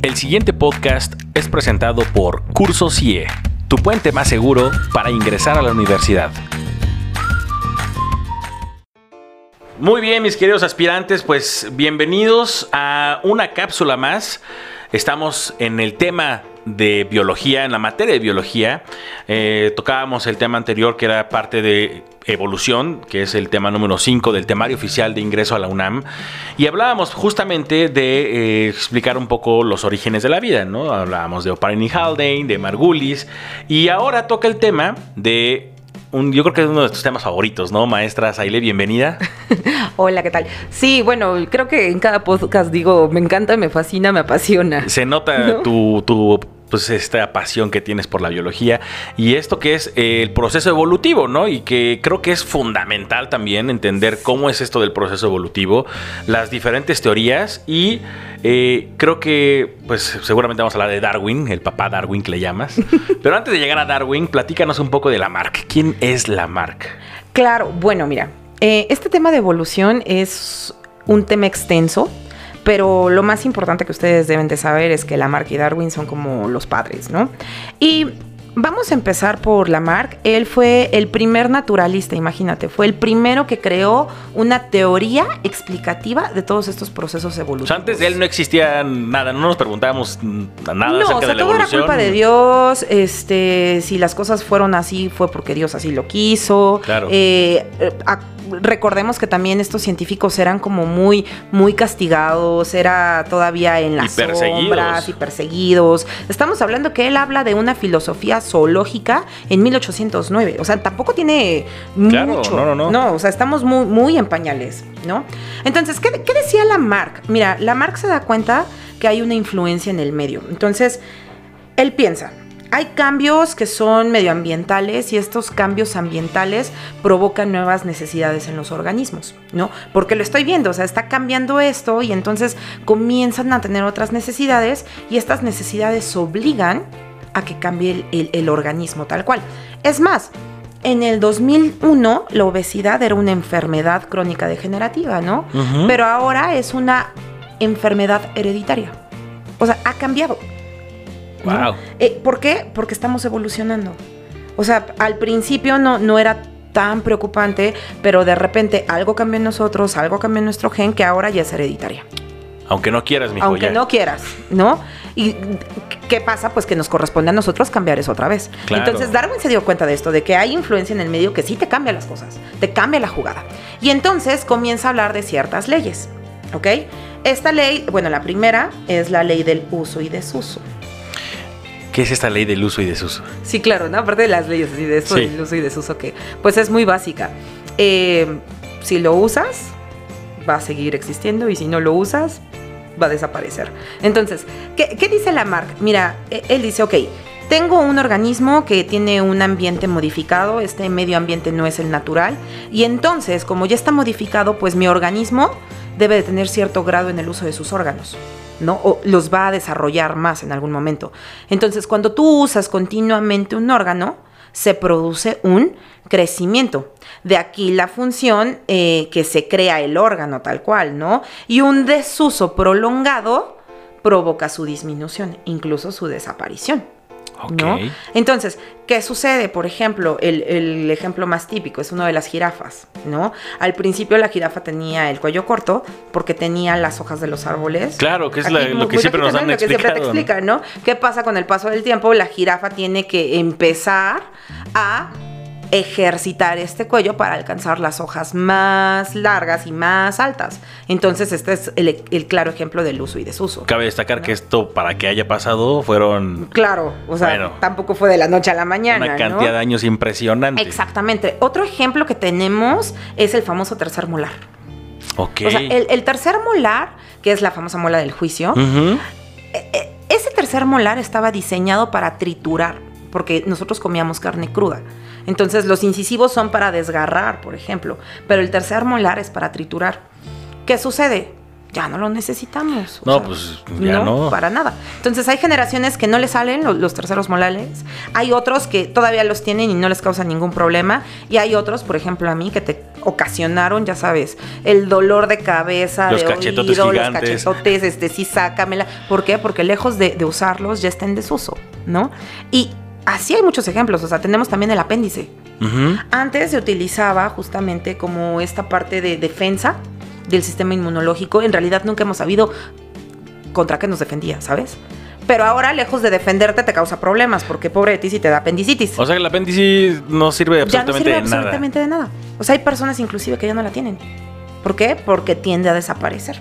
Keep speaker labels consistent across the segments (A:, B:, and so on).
A: El siguiente podcast es presentado por Curso CIE, tu puente más seguro para ingresar a la universidad. Muy bien, mis queridos aspirantes, pues bienvenidos a una cápsula más. Estamos en el tema de biología, en la materia de biología. Eh, tocábamos el tema anterior que era parte de evolución, que es el tema número 5 del temario oficial de ingreso a la UNAM. Y hablábamos justamente de eh, explicar un poco los orígenes de la vida, ¿no? Hablábamos de Oparin y Haldane, de Margulis. Y ahora toca el tema de yo creo que es uno de tus temas favoritos, ¿no, maestra Saile? Bienvenida.
B: Hola, ¿qué tal? Sí, bueno, creo que en cada podcast digo, me encanta, me fascina, me apasiona.
A: Se nota tu, tu pues esta pasión que tienes por la biología y esto que es el proceso evolutivo, ¿no? Y que creo que es fundamental también entender cómo es esto del proceso evolutivo, las diferentes teorías y eh, creo que, pues seguramente vamos a hablar de Darwin, el papá Darwin que le llamas. Pero antes de llegar a Darwin, platícanos un poco de Lamarck. ¿Quién es Lamarck?
B: Claro, bueno, mira, eh, este tema de evolución es un tema extenso pero lo más importante que ustedes deben de saber es que Lamarck y Darwin son como los padres, ¿no? Y Vamos a empezar por Lamarck. Él fue el primer naturalista, imagínate, fue el primero que creó una teoría explicativa de todos estos procesos evolutivos. O sea,
A: antes de él no existía nada, no nos preguntábamos nada no, acerca o sea, de la
B: todo era culpa de Dios. Este, si las cosas fueron así, fue porque Dios así lo quiso.
A: Claro.
B: Eh, eh recordemos que también estos científicos eran como muy, muy castigados, era todavía en las y sombras y perseguidos. Estamos hablando que él habla de una filosofía zoológica en 1809, o sea, tampoco tiene mucho. No, no, no. No, o sea, estamos muy, muy en pañales, ¿no? Entonces, ¿qué, qué decía Lamarck? Mira, Lamarck se da cuenta que hay una influencia en el medio. Entonces, él piensa, hay cambios que son medioambientales y estos cambios ambientales provocan nuevas necesidades en los organismos, ¿no? Porque lo estoy viendo, o sea, está cambiando esto y entonces comienzan a tener otras necesidades y estas necesidades obligan a que cambie el, organismo tal cual. Es más, en el 2001 la obesidad era una enfermedad crónica degenerativa, ¿no? Pero ahora es una enfermedad hereditaria. O sea, ha cambiado.
A: Wow.
B: Eh, ¿Por qué? Porque estamos evolucionando. O sea, al principio no, no era tan preocupante, pero de repente algo cambió en nosotros, algo cambió en nuestro gen que ahora ya es hereditaria.
A: Aunque no quieras, mi
B: Aunque no quieras, ¿no? ¿Y qué pasa? Pues que nos corresponde a nosotros cambiar eso otra vez. Entonces Darwin se dio cuenta de esto, de que hay influencia en el medio que sí te cambia las cosas, te cambia la jugada. Y entonces comienza a hablar de ciertas leyes, ¿ok? Esta ley, bueno, la primera es la ley del uso y desuso.
A: ¿Qué es esta ley del uso y desuso?
B: Sí, claro, ¿no? Aparte de las leyes así de eso, del uso y desuso, que pues es muy básica. Eh, si lo usas, va a seguir existiendo y si no lo usas, va a desaparecer. Entonces, ¿qué, qué dice Lamarck? Mira, e, él dice, ok, tengo un organismo que tiene un ambiente modificado, este medio ambiente no es el natural, y entonces, como ya está modificado, pues mi organismo debe de tener cierto grado en el uso de sus órganos. O los va a desarrollar más en algún momento. Entonces, cuando tú usas continuamente un órgano, se produce un crecimiento. De aquí la función eh, que se crea el órgano tal cual, ¿no? Y un desuso prolongado provoca su disminución, incluso su desaparición. Entonces, ¿qué sucede? Por ejemplo, el, ejemplo más típico es uno de las jirafas, ¿no? Al principio la jirafa tenía el cuello corto porque tenía las hojas de los árboles.
A: Claro, que es lo que siempre nos han
B: lo que siempre te explican, ¿no? ¿Qué pasa con el paso del tiempo? La jirafa tiene que empezar a ejercitar este cuello para alcanzar las hojas más largas y más altas. Entonces, este es el, claro ejemplo del uso y desuso.
A: Cabe destacar que esto, para que haya pasado, fueron...
B: Claro, o sea, tampoco fue de la noche a la mañana.
A: Una cantidad de años impresionante.
B: Exactamente. Otro ejemplo que tenemos es el famoso tercer molar.
A: Ok.
B: O sea, el, tercer molar, que es la famosa mola del juicio, e, e, ese tercer molar estaba diseñado para triturar, porque nosotros comíamos carne cruda. Entonces los incisivos son para desgarrar, por ejemplo, pero el tercer molar es para triturar. ¿Qué sucede? ya no lo necesitamos.
A: no, pues ya no,
B: Para nada. Entonces hay generaciones que no le salen los, terceros molares, hay otros que todavía los tienen y no les causa ningún problema, y hay otros, por ejemplo a mí, que te ocasionaron, ya sabes, el dolor de cabeza,
A: los
B: de
A: cachetotes
B: oído, los cachetotes, este sí, sácamela. ¿Por qué? Porque lejos de, usarlos ya está en desuso, ¿no? Y así hay muchos ejemplos, o sea, tenemos también el apéndice. Antes se utilizaba justamente como esta parte de defensa del sistema inmunológico, en realidad nunca hemos sabido contra qué nos defendía, ¿sabes? Pero ahora, lejos de defenderte, te causa problemas, porque pobre de ti si te da apendicitis.
A: O sea que el apéndice no sirve absolutamente
B: ya no sirve absolutamente de nada. O sea, hay personas inclusive que ya no la tienen. ¿Por qué? Porque tiende a desaparecer.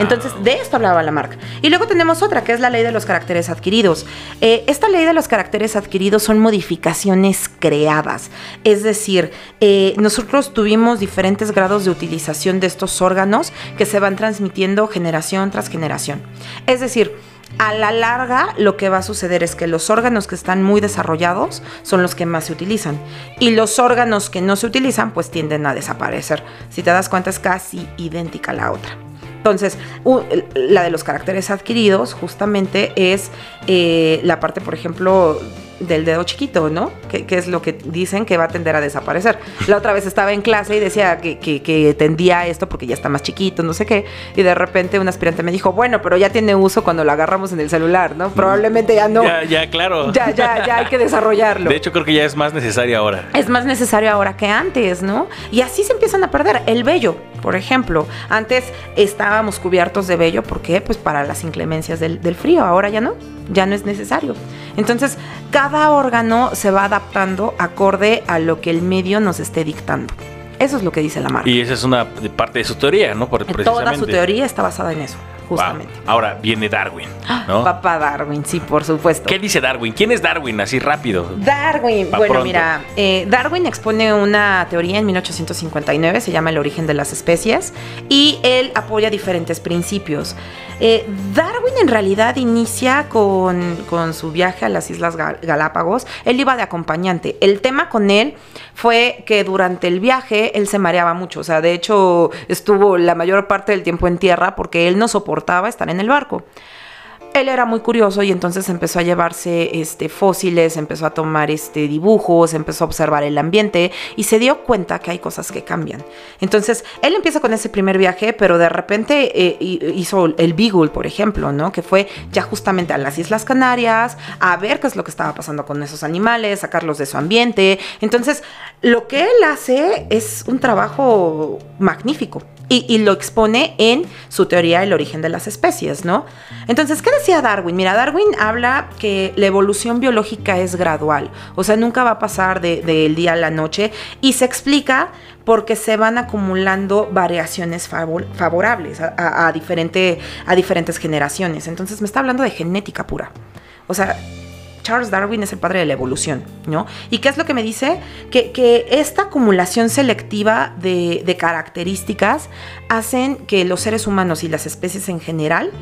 B: Entonces, de esto hablaba la marca. Y luego tenemos otra, que es la ley de los caracteres adquiridos. Eh, esta ley de los caracteres adquiridos son modificaciones creadas. Es decir, eh, nosotros tuvimos diferentes grados de utilización de estos órganos que se van transmitiendo generación tras generación. Es decir, a la larga lo que va a suceder es que los órganos que están muy desarrollados son los que más se utilizan y los órganos que no se utilizan pues tienden a desaparecer. Si te das cuenta es casi idéntica a la otra. Entonces, la de los caracteres adquiridos justamente es eh, la parte, por ejemplo, del dedo chiquito, ¿no? Que, es lo que dicen que va a tender a desaparecer. La otra vez estaba en clase y decía que, que, tendía esto porque ya está más chiquito, no sé qué, y de repente un aspirante me dijo, bueno, pero ya tiene uso cuando lo agarramos en el celular, ¿no? Probablemente ya no.
A: Ya, ya, claro.
B: Ya, ya, ya hay que desarrollarlo.
A: De hecho, creo que ya es más necesario ahora.
B: Es más necesario ahora que antes, ¿no? Y así se empiezan a perder. El vello, por ejemplo. Antes estábamos cubiertos de vello, ¿por qué? Pues para las inclemencias del, del frío, ahora ya no, ya no es necesario. Entonces, cada órgano se va adaptando acorde a lo que el medio nos esté dictando. Eso es lo que dice la marca.
A: Y esa es una parte de su teoría, ¿no?
B: Por, Toda su teoría está basada en eso justamente.
A: Ahora viene Darwin, ¿no?
B: Papá Darwin, sí, por supuesto.
A: ¿Qué dice Darwin? ¿Quién es Darwin? Así rápido.
B: Darwin, bueno, mira, eh, Darwin expone una teoría en 1859, se llama El origen de las especies, y él apoya diferentes principios. Eh, Darwin en realidad inicia con, con, su viaje a las Islas Galápagos. Él iba de acompañante. El tema con él fue que durante el viaje él se mareaba mucho. O sea, de hecho estuvo la mayor parte del tiempo en tierra porque él no soportaba estar en el barco. Él era muy curioso y entonces empezó a llevarse este, fósiles, empezó a tomar este, dibujos, empezó a observar el ambiente y se dio cuenta que hay cosas que cambian. Entonces, él empieza con ese primer viaje, pero de repente eh, hizo el Beagle, por ejemplo, ¿no? Que fue ya justamente a las Islas Canarias, a ver qué es lo que estaba pasando con esos animales, sacarlos de su ambiente. Entonces, lo que él hace es un trabajo magnífico y, lo expone en su teoría El origen de las especies, ¿no? Entonces, ¿qué decía Darwin? Mira, Darwin habla que la evolución biológica es gradual, o sea, nunca va a pasar del día a la noche y se explica porque se van acumulando variaciones favorables a, a diferentes generaciones. Entonces, me está hablando de genética pura. O sea, Charles Darwin es el padre de la evolución, ¿no? ¿Y qué es lo que me dice? Que, esta acumulación selectiva de, características hacen que los seres humanos y las especies en general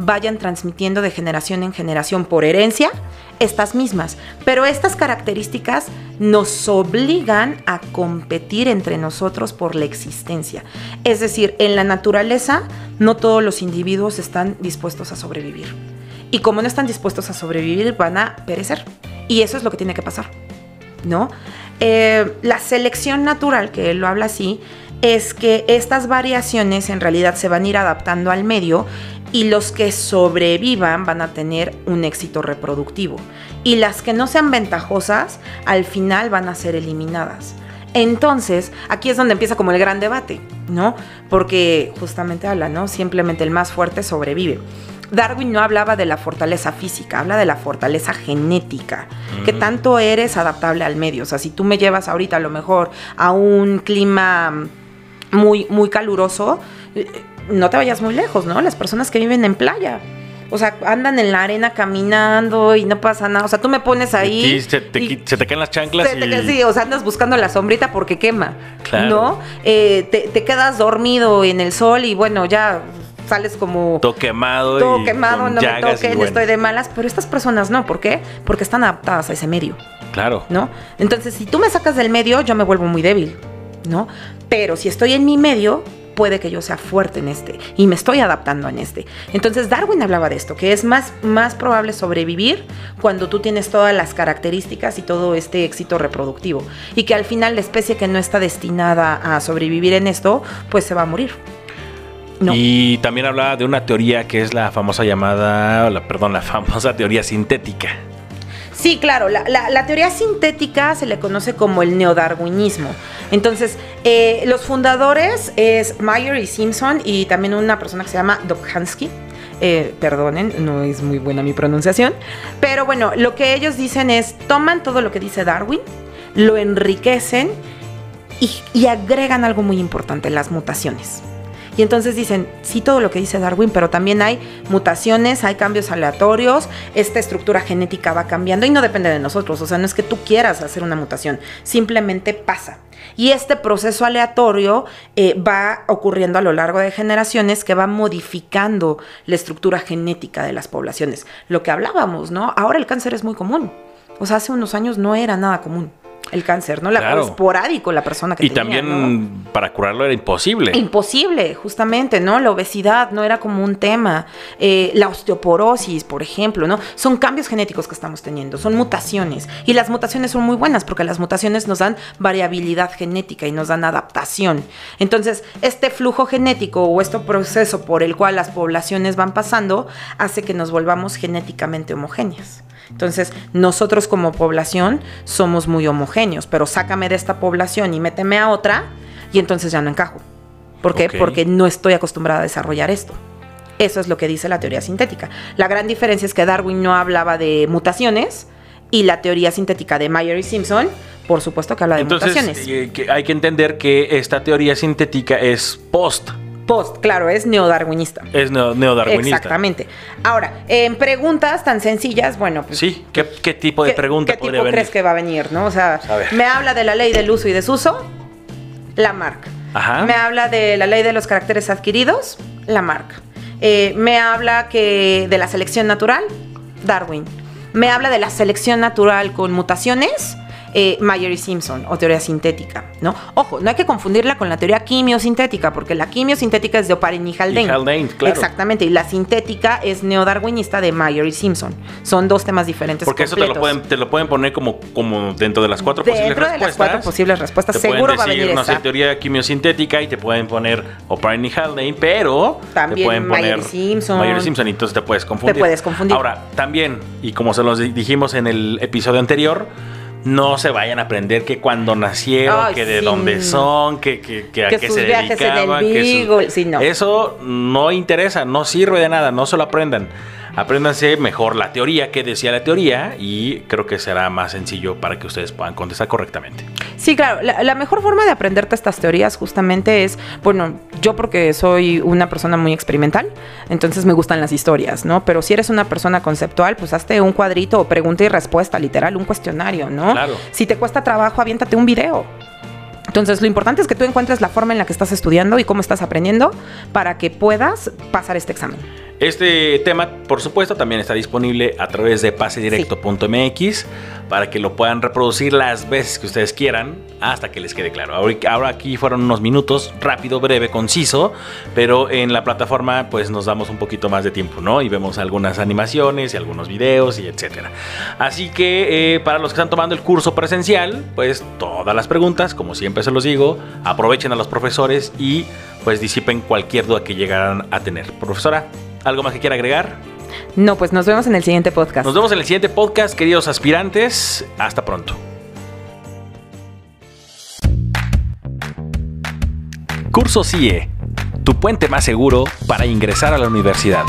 B: vayan transmitiendo de generación en generación por herencia estas mismas. Pero estas características nos obligan a competir entre nosotros por la existencia. Es decir, en la naturaleza no todos los individuos están dispuestos a sobrevivir. Y como no están dispuestos a sobrevivir, van a perecer. Y eso es lo que tiene que pasar, ¿no? Eh, la selección natural, que él lo habla así, es que estas variaciones en realidad se van a ir adaptando al medio y los que sobrevivan van a tener un éxito reproductivo. Y las que no sean ventajosas, al final van a ser eliminadas. Entonces, aquí es donde empieza como el gran debate, ¿no? Porque justamente habla, ¿no? Simplemente el más fuerte sobrevive. Darwin no hablaba de la fortaleza física, habla de la fortaleza genética, que tanto eres adaptable al medio. O sea, si tú me llevas ahorita a lo mejor a un clima muy, muy caluroso, eh, no te vayas muy lejos, ¿no? Las personas que viven en playa. O sea, andan en la arena caminando y no pasa nada. O sea, tú me pones ahí.
A: se, te, se te caen las chanclas.
B: y... sí, o sea, andas buscando la sombrita porque quema. Claro. ¿No? Eh, te, te, quedas dormido en el sol y bueno, ya sales como...
A: Todo quemado.
B: Todo quemado, no me toquen, estoy de malas. Pero estas personas no, ¿por qué? Porque están adaptadas a ese medio.
A: Claro.
B: ¿No? Entonces, si tú me sacas del medio, yo me vuelvo muy débil, ¿no? Pero si estoy en mi medio, puede que yo sea fuerte en este y me estoy adaptando en este. Entonces Darwin hablaba de esto, que es más, más probable sobrevivir cuando tú tienes todas las características y todo este éxito reproductivo. Y que al final la especie que no está destinada a sobrevivir en esto, pues se va a morir.
A: Y también hablaba de una teoría que es la famosa llamada, la, perdón, la famosa teoría sintética.
B: Sí, claro, la, teoría sintética se le conoce como el neodarwinismo. Entonces, eh, los fundadores es Meyer y Simpson y también una persona que se llama Dobzhansky. Eh, perdonen, no es muy buena mi pronunciación, pero bueno, lo que ellos dicen es, toman todo lo que dice Darwin, lo enriquecen y agregan algo muy importante, las mutaciones. Y entonces dicen, sí, todo lo que dice Darwin, pero también hay mutaciones, hay cambios aleatorios, esta estructura genética va cambiando y no depende de nosotros. O sea, no es que tú quieras hacer una mutación, simplemente pasa. Y este proceso aleatorio eh, va ocurriendo a lo largo de generaciones que va modificando la estructura genética de las poblaciones. Lo que hablábamos, ¿no? Ahora el cáncer es muy común. O sea, hace unos años no era nada común el cáncer, ¿no? La claro. esporádico la persona que
A: y también para curarlo era imposible.
B: Imposible, justamente, ¿no? La obesidad no era como un tema. Eh, la osteoporosis, por ejemplo, ¿no? Son cambios genéticos que estamos teniendo, son mutaciones. Y las mutaciones son muy buenas porque las mutaciones nos dan variabilidad genética y nos dan adaptación. Entonces, este flujo genético o este proceso por el cual las poblaciones van pasando hace que nos volvamos genéticamente homogéneas. Entonces, nosotros como población somos muy homogéneos, pero sácame de esta población y méteme a otra y entonces ya no encajo. ¿Por qué? Porque no estoy acostumbrada a desarrollar esto. Eso es lo que dice la teoría sintética. La gran diferencia es que Darwin no hablaba de mutaciones y la teoría sintética de Meyer y Simpson, por supuesto que habla de mutaciones.
A: Eh, hay que entender que esta teoría sintética es post
B: Post, claro, es neodarwinista.
A: Es neodarwinista.
B: Exactamente. Ahora, en preguntas tan sencillas, bueno, pues.
A: Sí, ¿qué, tipo de pregunta
B: ¿qué tipo crees que va a venir, no? O sea, me habla de la ley del uso y desuso, la marca. Ajá. Me habla de la ley de los caracteres adquiridos, la marca. Eh, me habla que de la selección natural, Darwin. Me habla de la selección natural con mutaciones, eh, Mayer y Simpson o teoría sintética, ¿no? Ojo, no hay que confundirla con la teoría quimiosintética, porque la quimiosintética es de Oparin y Haldane.
A: Haldane claro.
B: Exactamente, y la sintética es neodarwinista de Mayer y Simpson. Son dos temas diferentes.
A: Porque eso te lo, pueden, te lo pueden poner como, como dentro de las cuatro posibles respuestas. Dentro de las cuatro
B: posibles respuestas, seguro va a venir
A: no sé, teoría quimiosintética y te pueden poner Oparin y Haldane, pero
B: también
A: te pueden
B: poner Simpson.
A: Mayer y Simpson, y entonces te puedes confundir.
B: Te puedes confundir.
A: Ahora, también, y como se los dijimos en el episodio anterior, no se vayan a aprender que cuando nacieron, que de dónde son, que, que, que a qué se dedicaban. que Eso no interesa, no sirve de nada, no se lo aprendan apréndanse mejor la teoría, que decía la teoría, y creo que será más sencillo para que ustedes puedan contestar correctamente.
B: Sí, claro, la, mejor forma de aprenderte estas teorías justamente es, bueno, yo porque soy una persona muy experimental, entonces me gustan las historias, ¿no? Pero si eres una persona conceptual, pues hazte un cuadrito o pregunta y respuesta, literal, un cuestionario, ¿no? Si te cuesta trabajo, aviéntate un video. Entonces, lo importante es que tú encuentres la forma en la que estás estudiando y cómo estás aprendiendo para que puedas pasar este examen.
A: Este tema, por supuesto, también está disponible a través de pasedirecto.mx para que lo puedan reproducir las veces que ustedes quieran hasta que les quede claro. Ahora aquí fueron unos minutos, rápido, breve, conciso, pero en la plataforma pues nos damos un poquito más de tiempo, ¿no? Y vemos algunas animaciones y algunos videos y etcétera. Así que eh, para los que están tomando el curso presencial, pues todas las preguntas, como siempre se los digo, aprovechen a los profesores y pues disipen cualquier duda que llegaran a tener. Profesora, ¿Algo más que quiera agregar?
B: No, pues nos vemos en el siguiente podcast.
A: Nos vemos en el siguiente podcast, queridos aspirantes. Hasta pronto. Curso CIE, tu puente más seguro para ingresar a la universidad.